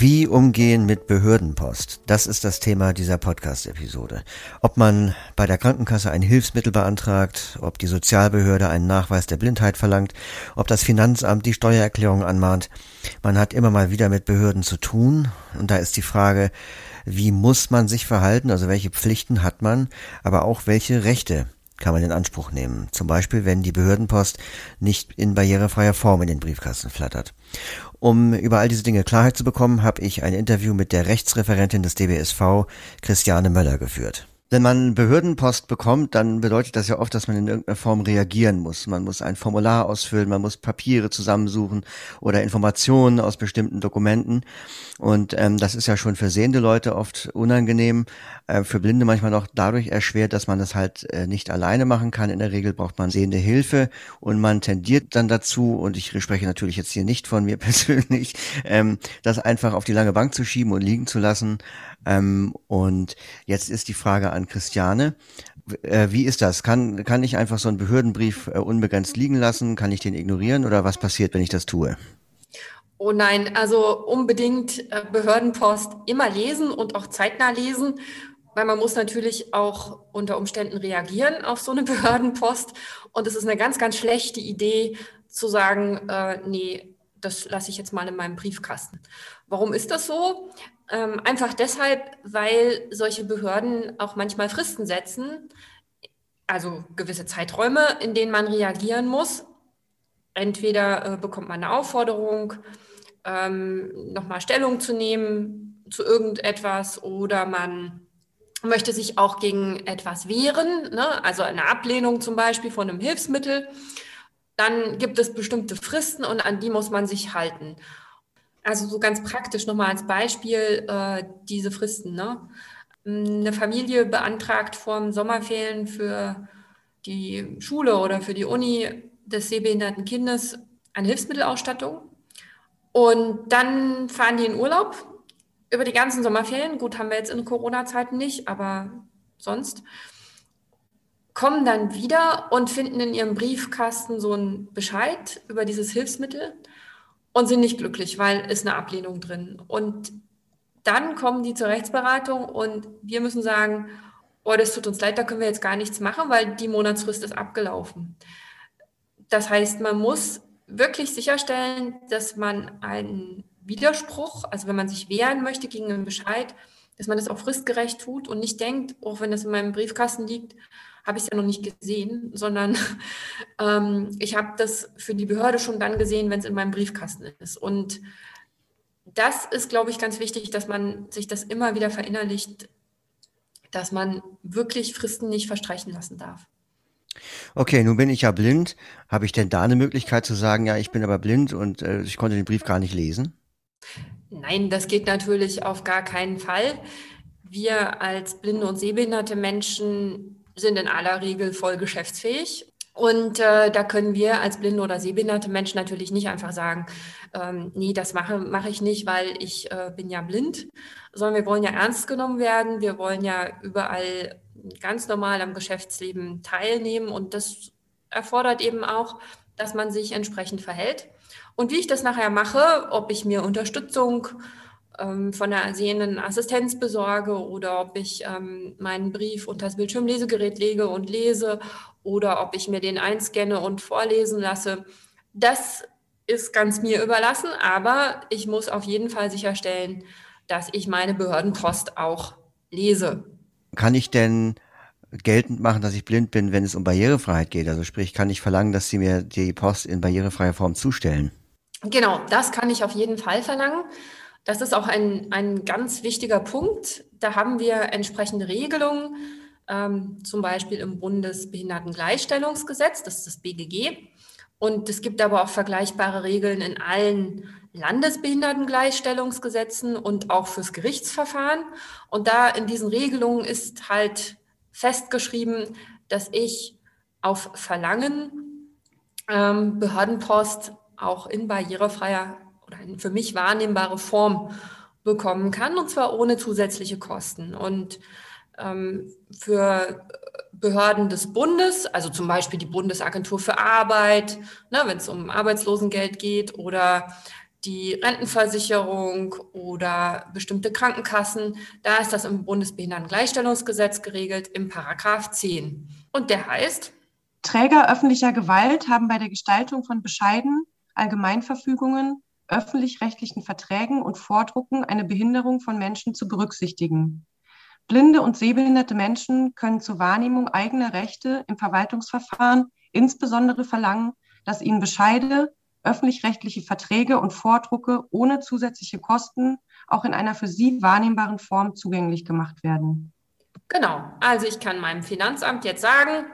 Wie umgehen mit Behördenpost? Das ist das Thema dieser Podcast-Episode. Ob man bei der Krankenkasse ein Hilfsmittel beantragt, ob die Sozialbehörde einen Nachweis der Blindheit verlangt, ob das Finanzamt die Steuererklärung anmahnt. Man hat immer mal wieder mit Behörden zu tun. Und da ist die Frage, wie muss man sich verhalten? Also welche Pflichten hat man? Aber auch welche Rechte kann man in Anspruch nehmen. Zum Beispiel, wenn die Behördenpost nicht in barrierefreier Form in den Briefkasten flattert. Um über all diese Dinge Klarheit zu bekommen, habe ich ein Interview mit der Rechtsreferentin des DBSV, Christiane Möller, geführt. Wenn man Behördenpost bekommt, dann bedeutet das ja oft, dass man in irgendeiner Form reagieren muss. Man muss ein Formular ausfüllen, man muss Papiere zusammensuchen oder Informationen aus bestimmten Dokumenten. Und ähm, das ist ja schon für sehende Leute oft unangenehm, äh, für Blinde manchmal noch dadurch erschwert, dass man das halt äh, nicht alleine machen kann. In der Regel braucht man sehende Hilfe und man tendiert dann dazu, und ich spreche natürlich jetzt hier nicht von mir persönlich, ähm, das einfach auf die lange Bank zu schieben und liegen zu lassen. Ähm, und jetzt ist die Frage an Christiane. Äh, wie ist das? Kann, kann ich einfach so einen Behördenbrief äh, unbegrenzt liegen lassen? Kann ich den ignorieren oder was passiert, wenn ich das tue? Oh nein, also unbedingt äh, Behördenpost immer lesen und auch zeitnah lesen, weil man muss natürlich auch unter Umständen reagieren auf so eine Behördenpost. Und es ist eine ganz, ganz schlechte Idee zu sagen, äh, nee, das lasse ich jetzt mal in meinem Briefkasten. Warum ist das so? Ähm, einfach deshalb, weil solche Behörden auch manchmal Fristen setzen, also gewisse Zeiträume, in denen man reagieren muss. Entweder äh, bekommt man eine Aufforderung, ähm, nochmal Stellung zu nehmen zu irgendetwas oder man möchte sich auch gegen etwas wehren, ne? also eine Ablehnung zum Beispiel von einem Hilfsmittel. Dann gibt es bestimmte Fristen und an die muss man sich halten. Also so ganz praktisch nochmal als Beispiel äh, diese Fristen. Ne? Eine Familie beantragt vor dem Sommerferien für die Schule oder für die Uni des sehbehinderten Kindes eine Hilfsmittelausstattung. Und dann fahren die in Urlaub über die ganzen Sommerferien. Gut, haben wir jetzt in Corona-Zeiten nicht, aber sonst. Kommen dann wieder und finden in ihrem Briefkasten so einen Bescheid über dieses Hilfsmittel und sind nicht glücklich, weil ist eine Ablehnung drin. Und dann kommen die zur Rechtsberatung und wir müssen sagen, oh, das tut uns leid, da können wir jetzt gar nichts machen, weil die Monatsfrist ist abgelaufen. Das heißt, man muss wirklich sicherstellen, dass man einen Widerspruch, also wenn man sich wehren möchte gegen einen Bescheid, dass man das auch fristgerecht tut und nicht denkt, auch oh, wenn das in meinem Briefkasten liegt, habe ich es ja noch nicht gesehen, sondern ähm, ich habe das für die Behörde schon dann gesehen, wenn es in meinem Briefkasten ist. Und das ist, glaube ich, ganz wichtig, dass man sich das immer wieder verinnerlicht, dass man wirklich Fristen nicht verstreichen lassen darf. Okay, nun bin ich ja blind. Habe ich denn da eine Möglichkeit zu sagen, ja, ich bin aber blind und äh, ich konnte den Brief gar nicht lesen? Nein, das geht natürlich auf gar keinen Fall. Wir als blinde und sehbehinderte Menschen sind in aller Regel voll geschäftsfähig. Und äh, da können wir als blinde oder sehbehinderte Menschen natürlich nicht einfach sagen, ähm, nee, das mache, mache ich nicht, weil ich äh, bin ja blind, sondern wir wollen ja ernst genommen werden. Wir wollen ja überall ganz normal am Geschäftsleben teilnehmen und das erfordert eben auch, dass man sich entsprechend verhält. Und wie ich das nachher mache, ob ich mir Unterstützung ähm, von der sehenden Assistenz besorge oder ob ich ähm, meinen Brief unter das Bildschirmlesegerät lege und lese oder ob ich mir den einscanne und vorlesen lasse. Das ist ganz mir überlassen, aber ich muss auf jeden Fall sicherstellen, dass ich meine Behördenpost auch lese. Kann ich denn geltend machen, dass ich blind bin, wenn es um Barrierefreiheit geht? Also sprich, kann ich verlangen, dass Sie mir die Post in barrierefreier Form zustellen? Genau, das kann ich auf jeden Fall verlangen. Das ist auch ein, ein ganz wichtiger Punkt. Da haben wir entsprechende Regelungen, ähm, zum Beispiel im Bundesbehindertengleichstellungsgesetz, das ist das BGG. Und es gibt aber auch vergleichbare Regeln in allen Landesbehindertengleichstellungsgesetzen und auch fürs Gerichtsverfahren. Und da in diesen Regelungen ist halt festgeschrieben, dass ich auf Verlangen ähm, Behördenpost auch in barrierefreier oder in für mich wahrnehmbare Form bekommen kann, und zwar ohne zusätzliche Kosten. Und ähm, für Behörden des Bundes, also zum Beispiel die Bundesagentur für Arbeit, ne, wenn es um Arbeitslosengeld geht, oder die Rentenversicherung oder bestimmte Krankenkassen. Da ist das im Bundesbehindertengleichstellungsgesetz geregelt im Paragraph 10. Und der heißt, Träger öffentlicher Gewalt haben bei der Gestaltung von Bescheiden, Allgemeinverfügungen, öffentlich-rechtlichen Verträgen und Vordrucken eine Behinderung von Menschen zu berücksichtigen. Blinde und sehbehinderte Menschen können zur Wahrnehmung eigener Rechte im Verwaltungsverfahren insbesondere verlangen, dass ihnen Bescheide, öffentlich-rechtliche Verträge und Vordrucke ohne zusätzliche Kosten auch in einer für sie wahrnehmbaren Form zugänglich gemacht werden. Genau, also ich kann meinem Finanzamt jetzt sagen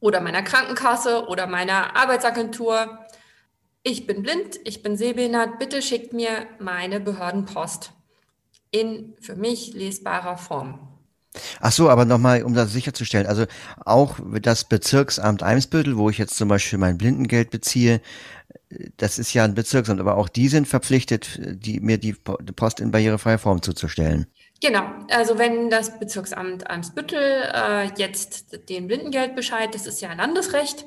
oder meiner Krankenkasse oder meiner Arbeitsagentur, ich bin blind, ich bin sehbehindert, bitte schickt mir meine Behördenpost in für mich lesbarer Form. Ach so, aber nochmal, um das sicherzustellen, also auch das Bezirksamt Eimsbüttel, wo ich jetzt zum Beispiel mein Blindengeld beziehe, das ist ja ein Bezirksamt, aber auch die sind verpflichtet, die, mir die Post in barrierefreier Form zuzustellen. Genau, also wenn das Bezirksamt Eimsbüttel äh, jetzt den Blindengeldbescheid, das ist ja Landesrecht,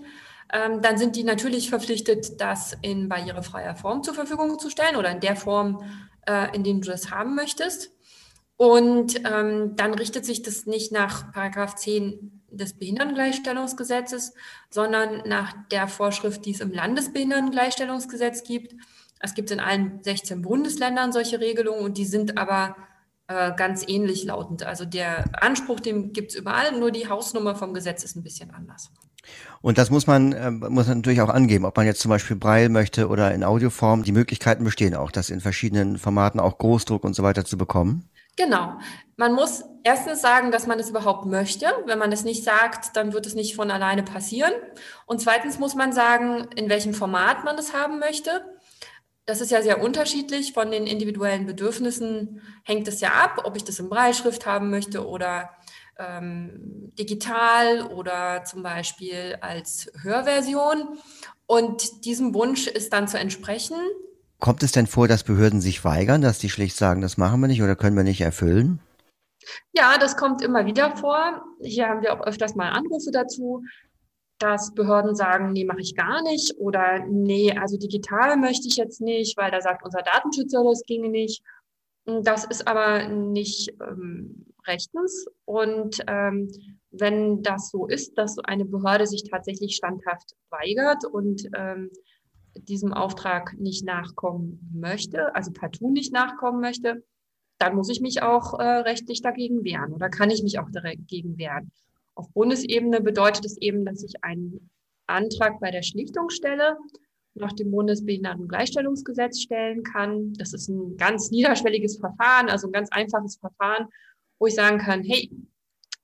dann sind die natürlich verpflichtet, das in barrierefreier Form zur Verfügung zu stellen oder in der Form, äh, in der du das haben möchtest. Und ähm, dann richtet sich das nicht nach Paragraph 10 des Behindertengleichstellungsgesetzes, sondern nach der Vorschrift, die es im Landesbehindertengleichstellungsgesetz gibt. Es gibt in allen 16 Bundesländern solche Regelungen und die sind aber äh, ganz ähnlich lautend. Also der Anspruch, den gibt es überall, nur die Hausnummer vom Gesetz ist ein bisschen anders. Und das muss man, äh, muss man natürlich auch angeben, ob man jetzt zum Beispiel Braille möchte oder in Audioform. Die Möglichkeiten bestehen auch, das in verschiedenen Formaten, auch Großdruck und so weiter zu bekommen. Genau. Man muss erstens sagen, dass man es überhaupt möchte. Wenn man es nicht sagt, dann wird es nicht von alleine passieren. Und zweitens muss man sagen, in welchem Format man es haben möchte. Das ist ja sehr unterschiedlich. Von den individuellen Bedürfnissen hängt es ja ab, ob ich das in Breitschrift haben möchte oder ähm, digital oder zum Beispiel als Hörversion. Und diesem Wunsch ist dann zu entsprechen. Kommt es denn vor, dass Behörden sich weigern, dass die schlicht sagen, das machen wir nicht oder können wir nicht erfüllen? Ja, das kommt immer wieder vor. Hier haben wir auch öfters mal Anrufe dazu, dass Behörden sagen, nee, mache ich gar nicht oder nee, also digital möchte ich jetzt nicht, weil da sagt unser Datenschützer, das ginge nicht. Das ist aber nicht ähm, rechtens. Und ähm, wenn das so ist, dass eine Behörde sich tatsächlich standhaft weigert und ähm, diesem Auftrag nicht nachkommen möchte, also partout nicht nachkommen möchte, dann muss ich mich auch äh, rechtlich dagegen wehren oder kann ich mich auch dagegen wehren. Auf Bundesebene bedeutet es eben, dass ich einen Antrag bei der Schlichtung stelle, nach dem Bundesbehindertengleichstellungsgesetz stellen kann. Das ist ein ganz niederschwelliges Verfahren, also ein ganz einfaches Verfahren, wo ich sagen kann, hey,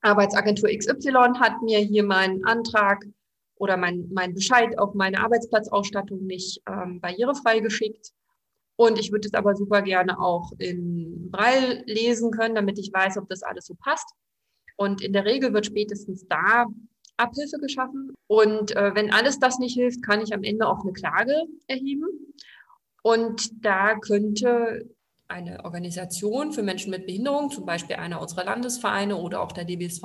Arbeitsagentur XY hat mir hier meinen Antrag oder mein, mein Bescheid auf meine Arbeitsplatzausstattung nicht ähm, barrierefrei geschickt. Und ich würde es aber super gerne auch in Braille lesen können, damit ich weiß, ob das alles so passt. Und in der Regel wird spätestens da Abhilfe geschaffen. Und äh, wenn alles das nicht hilft, kann ich am Ende auch eine Klage erheben. Und da könnte eine Organisation für Menschen mit Behinderung, zum Beispiel einer unserer Landesvereine oder auch der DBSV,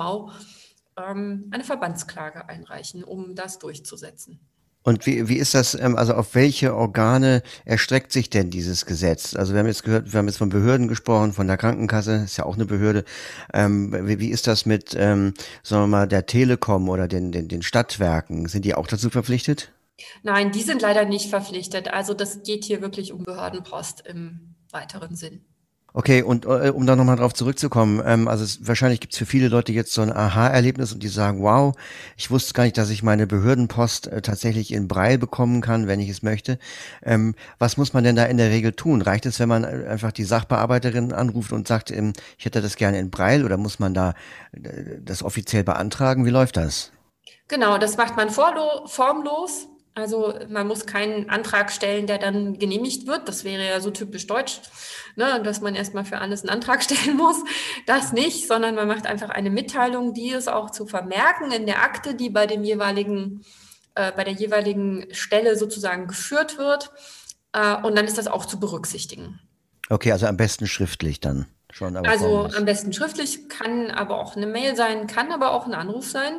ähm, eine Verbandsklage einreichen, um das durchzusetzen. Und wie, wie ist das, ähm, also auf welche Organe erstreckt sich denn dieses Gesetz? Also wir haben jetzt gehört, wir haben jetzt von Behörden gesprochen, von der Krankenkasse, ist ja auch eine Behörde. Ähm, wie, wie ist das mit, ähm, sagen wir mal, der Telekom oder den, den, den Stadtwerken? Sind die auch dazu verpflichtet? Nein, die sind leider nicht verpflichtet. Also das geht hier wirklich um Behördenpost im weiteren Sinn. Okay, und äh, um da nochmal drauf zurückzukommen, ähm, also es, wahrscheinlich gibt es für viele Leute jetzt so ein Aha-Erlebnis und die sagen, wow, ich wusste gar nicht, dass ich meine Behördenpost äh, tatsächlich in Braille bekommen kann, wenn ich es möchte. Ähm, was muss man denn da in der Regel tun? Reicht es, wenn man äh, einfach die Sachbearbeiterin anruft und sagt, ähm, ich hätte das gerne in Braille oder muss man da äh, das offiziell beantragen? Wie läuft das? Genau, das macht man formlos. Also man muss keinen Antrag stellen, der dann genehmigt wird. Das wäre ja so typisch deutsch, ne, dass man erstmal für alles einen Antrag stellen muss. Das nicht, sondern man macht einfach eine Mitteilung, die ist auch zu vermerken in der Akte, die bei dem jeweiligen, äh, bei der jeweiligen Stelle sozusagen geführt wird. Äh, und dann ist das auch zu berücksichtigen. Okay, also am besten schriftlich dann schon. also am besten schriftlich, kann aber auch eine Mail sein, kann aber auch ein Anruf sein.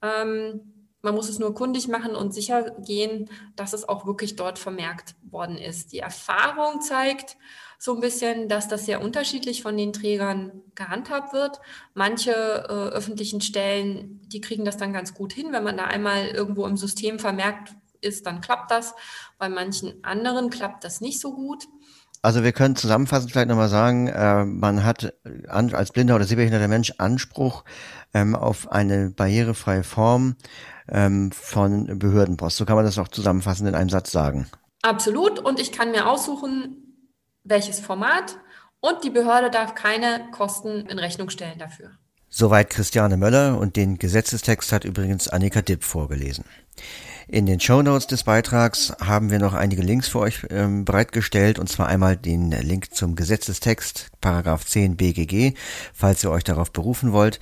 Ähm, Man muss es nur kundig machen und sicher gehen, dass es auch wirklich dort vermerkt worden ist. Die Erfahrung zeigt so ein bisschen, dass das sehr unterschiedlich von den Trägern gehandhabt wird. Manche äh, öffentlichen Stellen, die kriegen das dann ganz gut hin. Wenn man da einmal irgendwo im System vermerkt ist, dann klappt das. Bei manchen anderen klappt das nicht so gut. Also wir können zusammenfassend vielleicht nochmal sagen, äh, man hat an, als blinder oder sehbehinderter Mensch Anspruch ähm, auf eine barrierefreie Form ähm, von Behördenpost. So kann man das auch zusammenfassend in einem Satz sagen. Absolut. Und ich kann mir aussuchen, welches Format und die Behörde darf keine Kosten in Rechnung stellen dafür. Soweit Christiane Möller und den Gesetzestext hat übrigens Annika Dipp vorgelesen. In den Show Notes des Beitrags haben wir noch einige Links für euch ähm, bereitgestellt und zwar einmal den Link zum Gesetzestext, Paragraph 10 BGG, falls ihr euch darauf berufen wollt.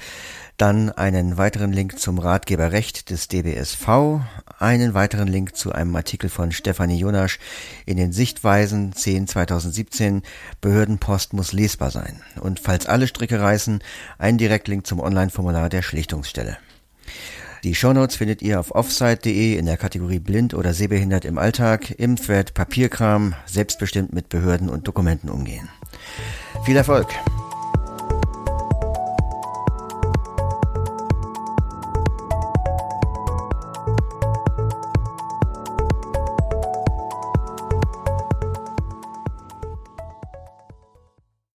Dann einen weiteren Link zum Ratgeberrecht des DBSV, einen weiteren Link zu einem Artikel von Stefanie Jonasch in den Sichtweisen 10 2017 Behördenpost muss lesbar sein. Und falls alle Stricke reißen, einen Direktlink zum Online-Formular der Schlichtungsstelle. Die Shownotes findet ihr auf offsite.de in der Kategorie Blind oder Sehbehindert im Alltag, im Thread Papierkram, selbstbestimmt mit Behörden und Dokumenten umgehen. Viel Erfolg!